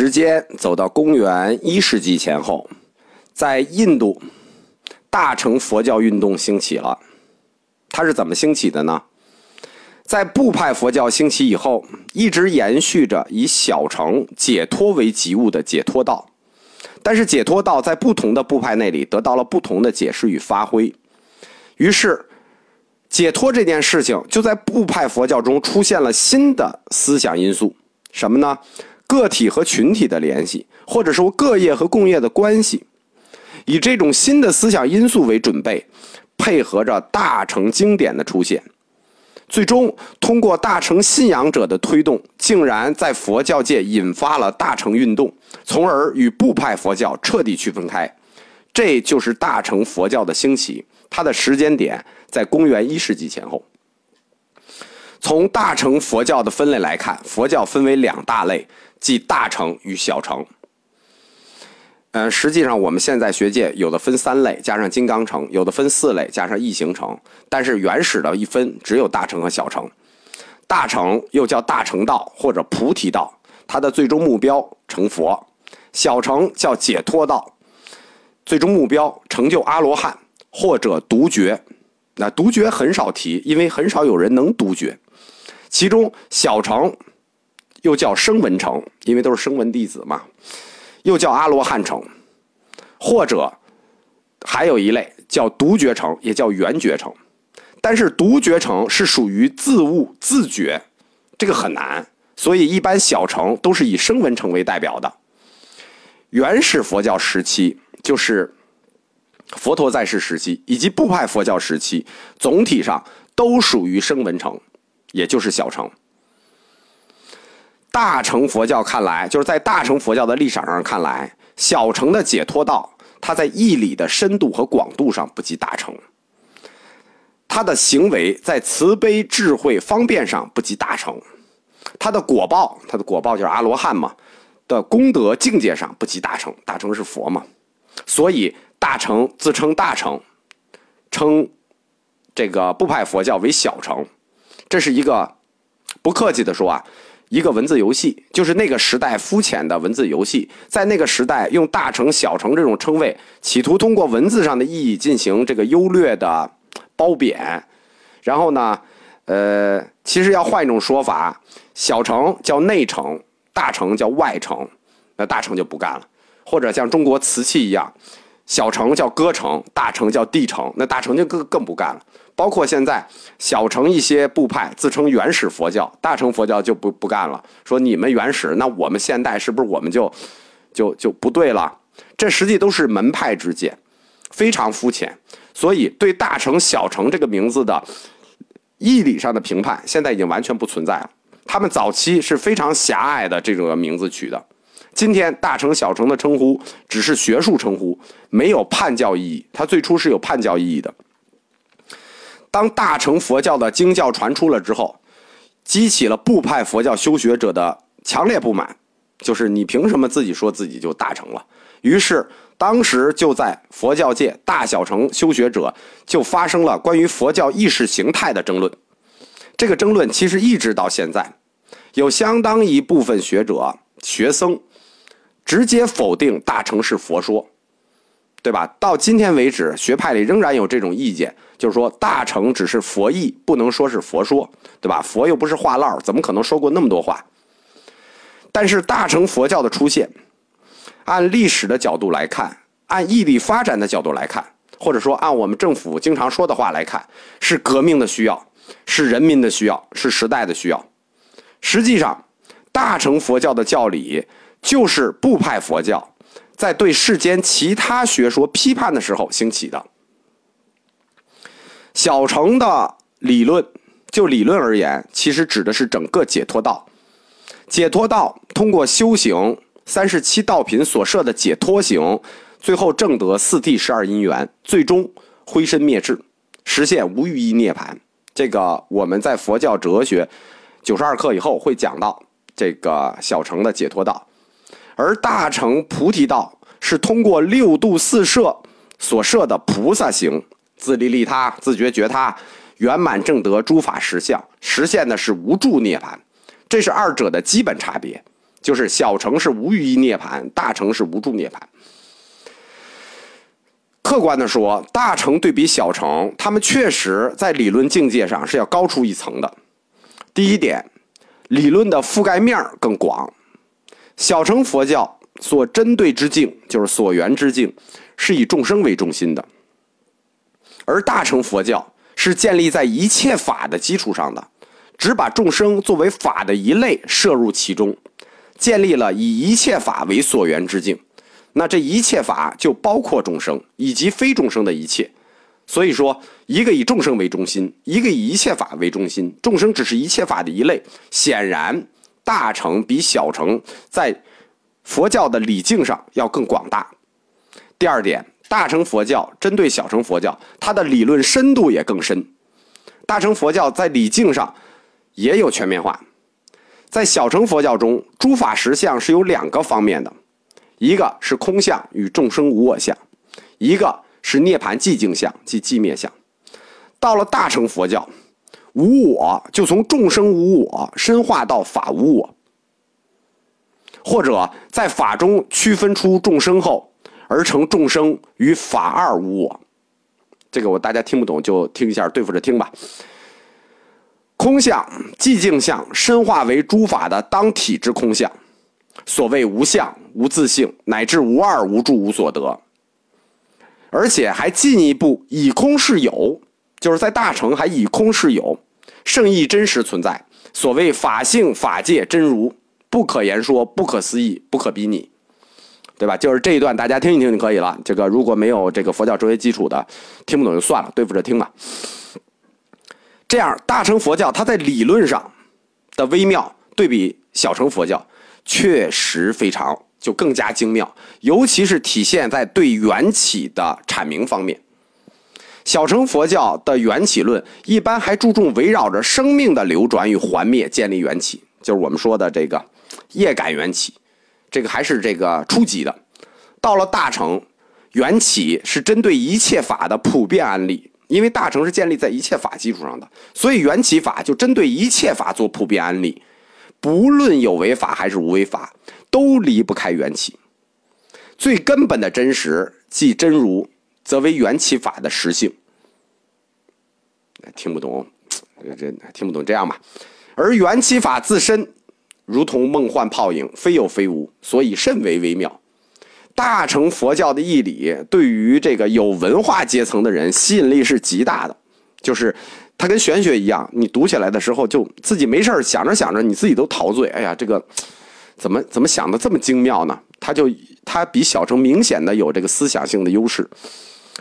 时间走到公元一世纪前后，在印度，大乘佛教运动兴起了。它是怎么兴起的呢？在部派佛教兴起以后，一直延续着以小乘解脱为己物的解脱道。但是解脱道在不同的部派那里得到了不同的解释与发挥。于是，解脱这件事情就在部派佛教中出现了新的思想因素，什么呢？个体和群体的联系，或者说各业和共业的关系，以这种新的思想因素为准备，配合着大乘经典的出现，最终通过大乘信仰者的推动，竟然在佛教界引发了大乘运动，从而与部派佛教彻底区分开。这就是大乘佛教的兴起，它的时间点在公元一世纪前后。从大乘佛教的分类来看，佛教分为两大类。即大乘与小乘。嗯，实际上我们现在学界有的分三类，加上金刚乘；有的分四类，加上异形乘。但是原始的一分只有大乘和小乘。大乘又叫大乘道或者菩提道，它的最终目标成佛；小乘叫解脱道，最终目标成就阿罗汉或者独觉。那独觉很少提，因为很少有人能独觉。其中小乘。又叫声闻城，因为都是声闻弟子嘛；又叫阿罗汉城，或者还有一类叫独觉城，也叫圆觉城。但是独觉城是属于自悟自觉，这个很难，所以一般小城都是以声闻城为代表的。原始佛教时期，就是佛陀在世时期，以及部派佛教时期，总体上都属于声闻城，也就是小城。大乘佛教看来，就是在大乘佛教的立场上看来，小乘的解脱道，它在义理的深度和广度上不及大乘；它的行为在慈悲、智慧、方便上不及大乘；它的果报，它的果报就是阿罗汉嘛的功德境界上不及大乘。大乘是佛嘛，所以大乘自称大乘，称这个部派佛教为小乘。这是一个不客气的说啊。一个文字游戏，就是那个时代肤浅的文字游戏，在那个时代用大城、小城这种称谓，企图通过文字上的意义进行这个优劣的褒贬。然后呢，呃，其实要换一种说法，小城叫内城，大城叫外城，那大城就不干了。或者像中国瓷器一样，小城叫歌城，大城叫地城，那大城就更更不干了。包括现在小乘一些部派自称原始佛教，大乘佛教就不不干了，说你们原始，那我们现代是不是我们就就就不对了？这实际都是门派之见，非常肤浅。所以对大乘小乘这个名字的义理上的评判，现在已经完全不存在了。他们早期是非常狭隘的这个名字取的，今天大乘小乘的称呼只是学术称呼，没有判教意义。它最初是有判教意义的。当大乘佛教的经教传出了之后，激起了部派佛教修学者的强烈不满，就是你凭什么自己说自己就大成了？于是当时就在佛教界大小乘修学者就发生了关于佛教意识形态的争论。这个争论其实一直到现在，有相当一部分学者学僧直接否定大乘是佛说。对吧？到今天为止，学派里仍然有这种意见，就是说大乘只是佛意，不能说是佛说，对吧？佛又不是话唠，怎么可能说过那么多话？但是大乘佛教的出现，按历史的角度来看，按义理发展的角度来看，或者说按我们政府经常说的话来看，是革命的需要，是人民的需要，是时代的需要。实际上，大乘佛教的教理就是部派佛教。在对世间其他学说批判的时候兴起的。小乘的理论，就理论而言，其实指的是整个解脱道。解脱道通过修行三十七道品所设的解脱行，最后证得四谛十二因缘，最终灰身灭智，实现无余一涅槃。这个我们在佛教哲学九十二课以后会讲到这个小乘的解脱道。而大乘菩提道是通过六度四摄所设的菩萨行，自利利他、自觉觉他，圆满正德诸法实相，实现的是无住涅槃。这是二者的基本差别。就是小乘是无余涅槃，大乘是无住涅槃。客观的说，大乘对比小乘，他们确实在理论境界上是要高出一层的。第一点，理论的覆盖面更广。小乘佛教所针对之境，就是所缘之境，是以众生为中心的；而大乘佛教是建立在一切法的基础上的，只把众生作为法的一类摄入其中，建立了以一切法为所缘之境。那这一切法就包括众生以及非众生的一切。所以说，一个以众生为中心，一个以一切法为中心，众生只是一切法的一类。显然，大乘比小乘在佛教的理境上要更广大。第二点，大乘佛教针对小乘佛教，它的理论深度也更深。大乘佛教在理境上也有全面化，在小乘佛教中，诸法实相是有两个方面的，一个是空相与众生无我相，一个。是涅盘寂静相，即寂灭相。到了大乘佛教，无我就从众生无我深化到法无我，或者在法中区分出众生后，而成众生与法二无我。这个我大家听不懂就听一下，对付着听吧。空相、寂静相深化为诸法的当体之空相，所谓无相、无自性，乃至无二、无住、无所得。而且还进一步以空是有，就是在大乘还以空是有，圣意真实存在。所谓法性法界真如，不可言说，不可思议，不可比拟，对吧？就是这一段，大家听一听就可以了。这个如果没有这个佛教哲学基础的，听不懂就算了，对付着听吧。这样，大乘佛教它在理论上的微妙，对比小乘佛教，确实非常。就更加精妙，尤其是体现在对缘起的阐明方面。小乘佛教的缘起论一般还注重围绕着生命的流转与幻灭建立缘起，就是我们说的这个业感缘起，这个还是这个初级的。到了大乘，缘起是针对一切法的普遍案例，因为大乘是建立在一切法基础上的，所以缘起法就针对一切法做普遍案例，不论有为法还是无为法。都离不开缘起，最根本的真实即真如，则为缘起法的实性。听不懂，这听不懂，这样吧。而缘起法自身如同梦幻泡影，非有非无，所以甚为微妙。大乘佛教的义理，对于这个有文化阶层的人吸引力是极大的。就是它跟玄学一样，你读起来的时候，就自己没事想着想着，你自己都陶醉。哎呀，这个。怎么怎么想的这么精妙呢？他就他比小乘明显的有这个思想性的优势，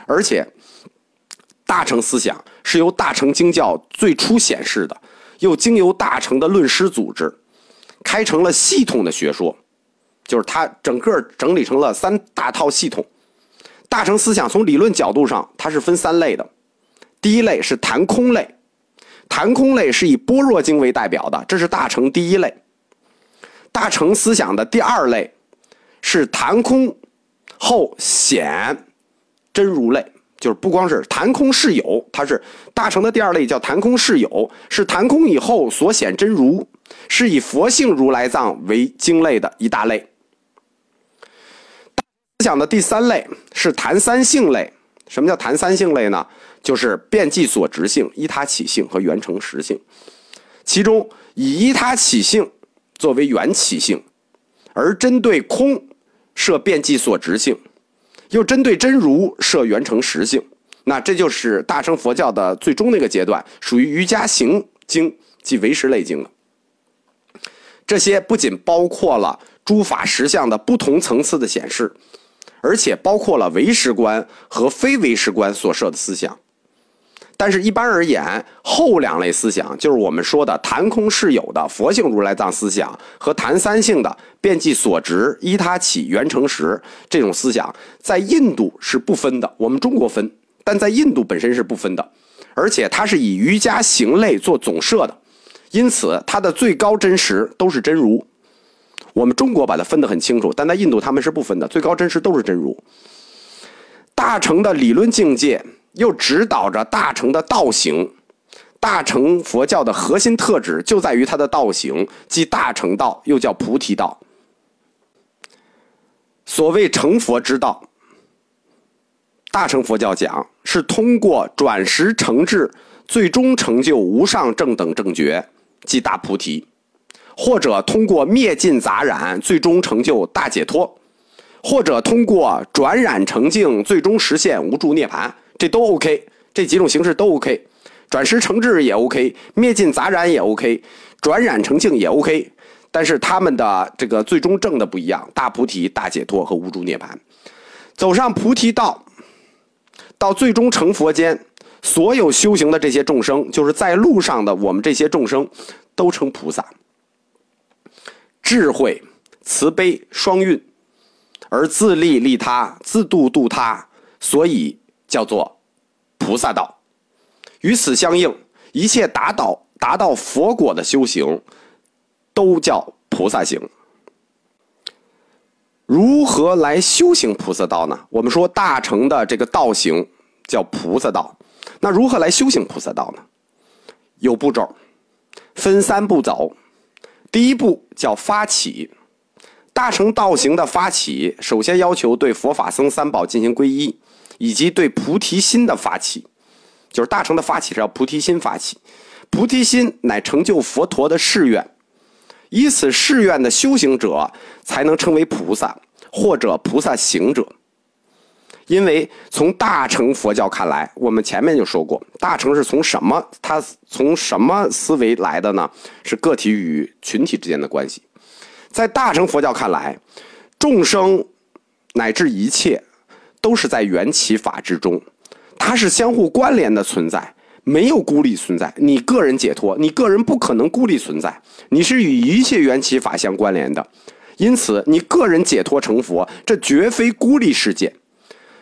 而且大乘思想是由大乘经教最初显示的，又经由大乘的论师组织开成了系统的学说，就是它整个整理成了三大套系统。大乘思想从理论角度上，它是分三类的，第一类是谈空类，谈空类是以般若经为代表的，这是大乘第一类。大乘思想的第二类是谈空后显真如类，就是不光是谈空是有，它是大乘的第二类叫谈空是有，是谈空以后所显真如，是以佛性如来藏为经类的一大类。思想的第三类是谈三性类，什么叫谈三性类呢？就是遍计所执性、依他起性和缘成实性，其中以依他起性。作为缘起性，而针对空设遍计所执性，又针对真如设缘成实性，那这就是大乘佛教的最终那个阶段，属于瑜伽行经即唯识类经了。这些不仅包括了诸法实相的不同层次的显示，而且包括了唯识观和非唯识观所设的思想。但是，一般而言，后两类思想就是我们说的谈空是有的佛性如来藏思想和谈三性的遍计所执依他起缘成实这种思想，在印度是不分的。我们中国分，但在印度本身是不分的，而且它是以瑜伽行类做总设的，因此它的最高真实都是真如。我们中国把它分得很清楚，但在印度他们是不分的，最高真实都是真如。大乘的理论境界。又指导着大乘的道行，大乘佛教的核心特质就在于它的道行，即大乘道，又叫菩提道。所谓成佛之道，大乘佛教讲是通过转识成智，最终成就无上正等正觉，即大菩提；或者通过灭尽杂染，最终成就大解脱；或者通过转染成净，最终实现无住涅槃。这都 OK，这几种形式都 OK，转识成智也 OK，灭尽杂染也 OK，转染成净也 OK。但是他们的这个最终证的不一样，大菩提、大解脱和无住涅槃，走上菩提道，到最终成佛间，所有修行的这些众生，就是在路上的我们这些众生，都称菩萨，智慧、慈悲双运，而自利利他，自度度他，所以叫做菩萨道。与此相应，一切达到达到佛果的修行。都叫菩萨行。如何来修行菩萨道呢？我们说大乘的这个道行叫菩萨道，那如何来修行菩萨道呢？有步骤，分三步走。第一步叫发起，大乘道行的发起，首先要求对佛法僧三宝进行皈依，以及对菩提心的发起，就是大乘的发起是要菩提心发起，菩提心乃成就佛陀的誓愿。以此誓愿的修行者，才能称为菩萨或者菩萨行者。因为从大乘佛教看来，我们前面就说过，大乘是从什么？它从什么思维来的呢？是个体与群体之间的关系。在大乘佛教看来，众生乃至一切，都是在缘起法之中，它是相互关联的存在。没有孤立存在，你个人解脱，你个人不可能孤立存在，你是与一切缘起法相关联的，因此你个人解脱成佛，这绝非孤立事件。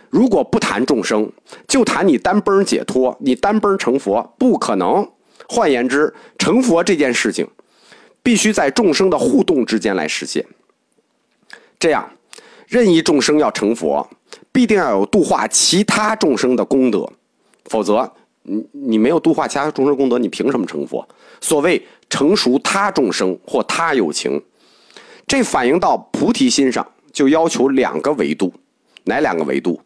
如果不谈众生，就谈你单崩解脱，你单崩成佛不可能。换言之，成佛这件事情，必须在众生的互动之间来实现。这样，任意众生要成佛，必定要有度化其他众生的功德，否则。你你没有度化其他众生功德，你凭什么成佛？所谓成熟他众生或他有情，这反映到菩提心上，就要求两个维度，哪两个维度？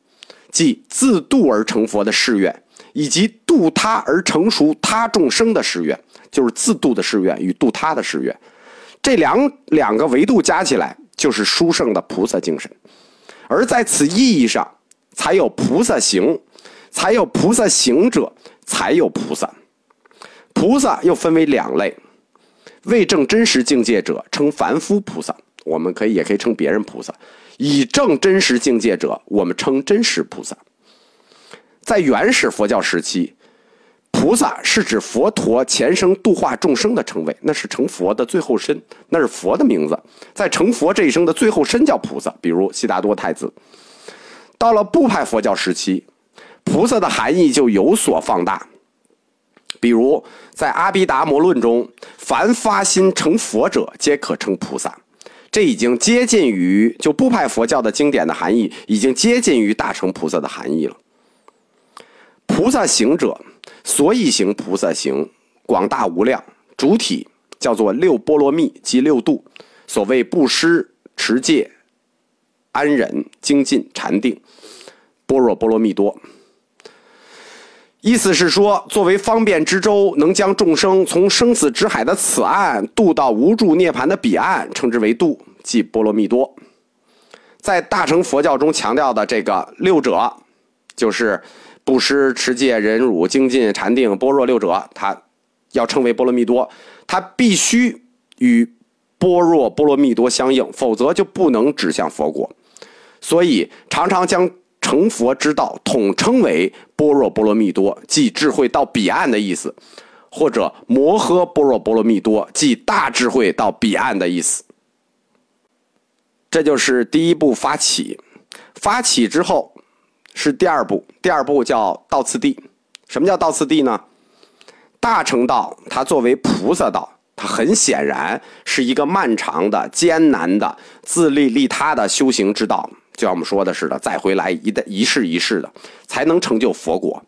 即自度而成佛的誓愿，以及度他而成熟他众生的誓愿，就是自度的誓愿与度他的誓愿，这两两个维度加起来，就是殊胜的菩萨精神。而在此意义上，才有菩萨行。才有菩萨行者，才有菩萨。菩萨又分为两类：未证真实境界者称凡夫菩萨，我们可以也可以称别人菩萨；以证真实境界者，我们称真实菩萨。在原始佛教时期，菩萨是指佛陀前生度化众生的称谓，那是成佛的最后身，那是佛的名字。在成佛这一生的最后身叫菩萨，比如悉达多太子。到了部派佛教时期。菩萨的含义就有所放大，比如在《阿毗达摩论》中，凡发心成佛者，皆可称菩萨。这已经接近于就部派佛教的经典的含义，已经接近于大乘菩萨的含义了。菩萨行者，所以行菩萨行，广大无量，主体叫做六波罗蜜及六度。所谓布施、持戒、安忍、精进、禅定、般若波罗蜜多。意思是说，作为方便之舟，能将众生从生死之海的此岸渡到无住涅槃的彼岸，称之为渡，即波罗蜜多。在大乘佛教中强调的这个六者，就是布施、持戒、忍辱、精进、禅定、般若六者，它要称为波罗蜜多，它必须与般若波罗蜜多相应，否则就不能指向佛果。所以常常将。成佛之道统称为般若波罗蜜多，即智慧到彼岸的意思；或者摩诃般若波罗蜜多，即大智慧到彼岸的意思。这就是第一步发起，发起之后是第二步，第二步叫到次第。什么叫到次第呢？大乘道它作为菩萨道，它很显然是一个漫长的、艰难的、自利利他的修行之道。就像我们说的似的，再回来一代一世一世的，才能成就佛果。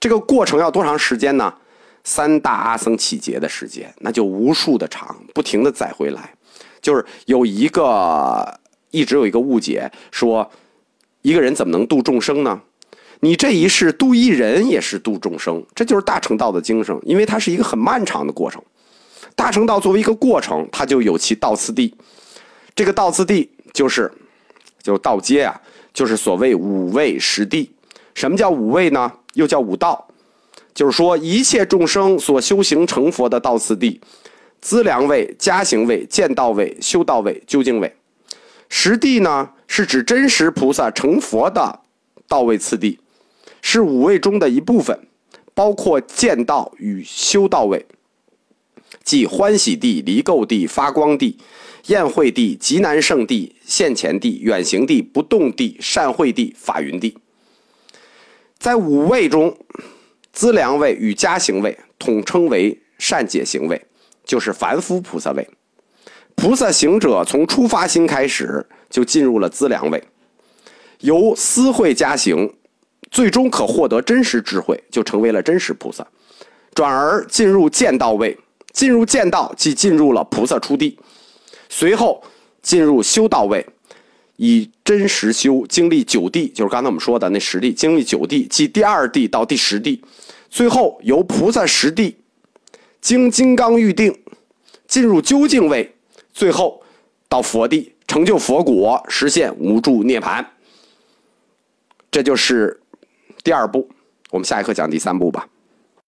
这个过程要多长时间呢？三大阿僧起劫的时间，那就无数的长，不停的再回来，就是有一个一直有一个误解，说一个人怎么能度众生呢？你这一世度一人也是度众生，这就是大乘道的精神，因为它是一个很漫长的过程。大乘道作为一个过程，它就有其道次第。这个道次第就是，就道阶啊，就是所谓五位十地。什么叫五位呢？又叫五道，就是说一切众生所修行成佛的道次第：资粮位、加行位、见道位、修道位、究竟位。十地呢，是指真实菩萨成佛的道位次第，是五位中的一部分，包括见道与修道位。即欢喜地、离垢地、发光地、宴会地、极难胜地、现前地、远行地、不动地、善会地、法云地。在五位中，资粮位与加行位统称为善解行位，就是凡夫菩萨位。菩萨行者从出发心开始就进入了资粮位，由思慧加行，最终可获得真实智慧，就成为了真实菩萨。转而进入见道位。进入剑道，即进入了菩萨初地，随后进入修道位，以真实修，经历九地，就是刚才我们说的那十地，经历九地，即第二地到第十地，最后由菩萨十地经金刚预定，进入究竟位，最后到佛地，成就佛果，实现无住涅盘。这就是第二步，我们下一课讲第三步吧。